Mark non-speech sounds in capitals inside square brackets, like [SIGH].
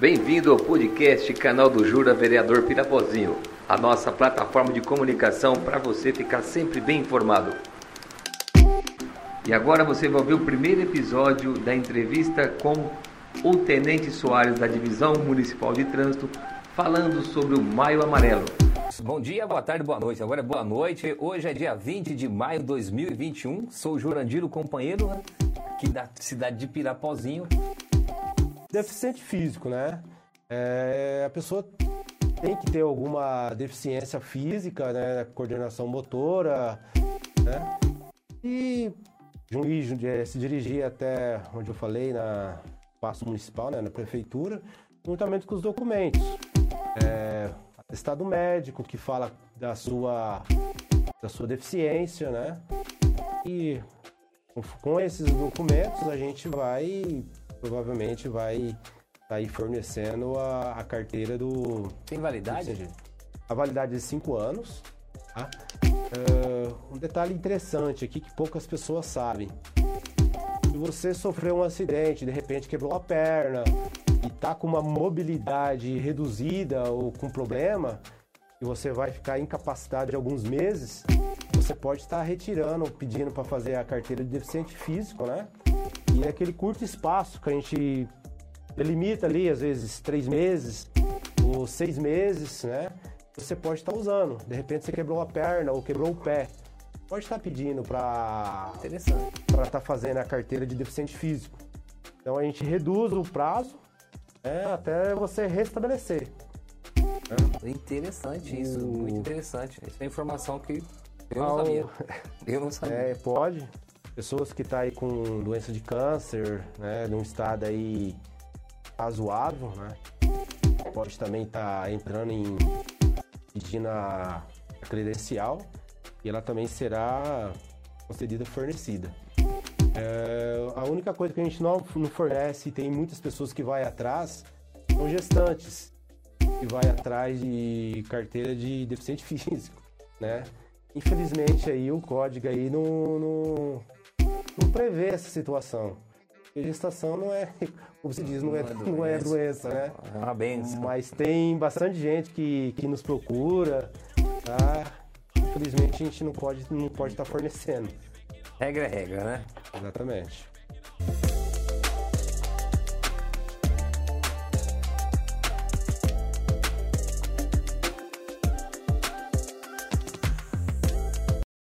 Bem-vindo ao podcast Canal do Jura Vereador Pirapozinho, a nossa plataforma de comunicação para você ficar sempre bem informado. E agora você vai ouvir o primeiro episódio da entrevista com o Tenente Soares da Divisão Municipal de Trânsito, falando sobre o Maio Amarelo. Bom dia, boa tarde, boa noite. Agora é boa noite. Hoje é dia 20 de maio de 2021. Sou o Jurandiro, companheiro aqui da cidade de Pirapozinho. Deficiente físico, né? É, a pessoa tem que ter alguma deficiência física, né? Coordenação motora, né? E se dirigir até onde eu falei, na espaço municipal, né? na prefeitura, juntamente com os documentos. É, estado médico que fala da sua, da sua deficiência, né? E com esses documentos a gente vai, provavelmente vai estar tá aí fornecendo a, a carteira do... Tem validade? A validade de 5 anos, tá? Uh, um detalhe interessante aqui que poucas pessoas sabem. Se você sofreu um acidente, de repente quebrou a perna, e tá com uma mobilidade reduzida ou com problema, e você vai ficar incapacitado de alguns meses, você pode estar retirando, pedindo para fazer a carteira de deficiente físico, né? E é aquele curto espaço que a gente delimita ali, às vezes três meses ou seis meses, né? Você pode estar usando. De repente você quebrou a perna ou quebrou o pé. Pode estar pedindo para para estar tá fazendo a carteira de deficiente físico. Então a gente reduz o prazo é, até você restabelecer. É. Interessante isso, o... muito interessante. Isso é informação que eu não sabia. Eu não sabia. É, pode. Pessoas que estão tá aí com doença de câncer, né, num estado aí razoável, né? Pode também estar tá entrando em pedindo a credencial e ela também será concedida fornecida. É, a única coisa que a gente não, não fornece, tem muitas pessoas que vai atrás, são gestantes, que vai atrás de carteira de deficiente [LAUGHS] físico, né? Infelizmente aí o código aí não, não, não prevê essa situação. Porque gestação não é, [LAUGHS] como se diz, não é, não é, doença, né? É uma benção. Mas tem bastante gente que, que nos procura, tá? Infelizmente a gente não pode, não pode estar tá fornecendo. Regra é regra, né? Exatamente.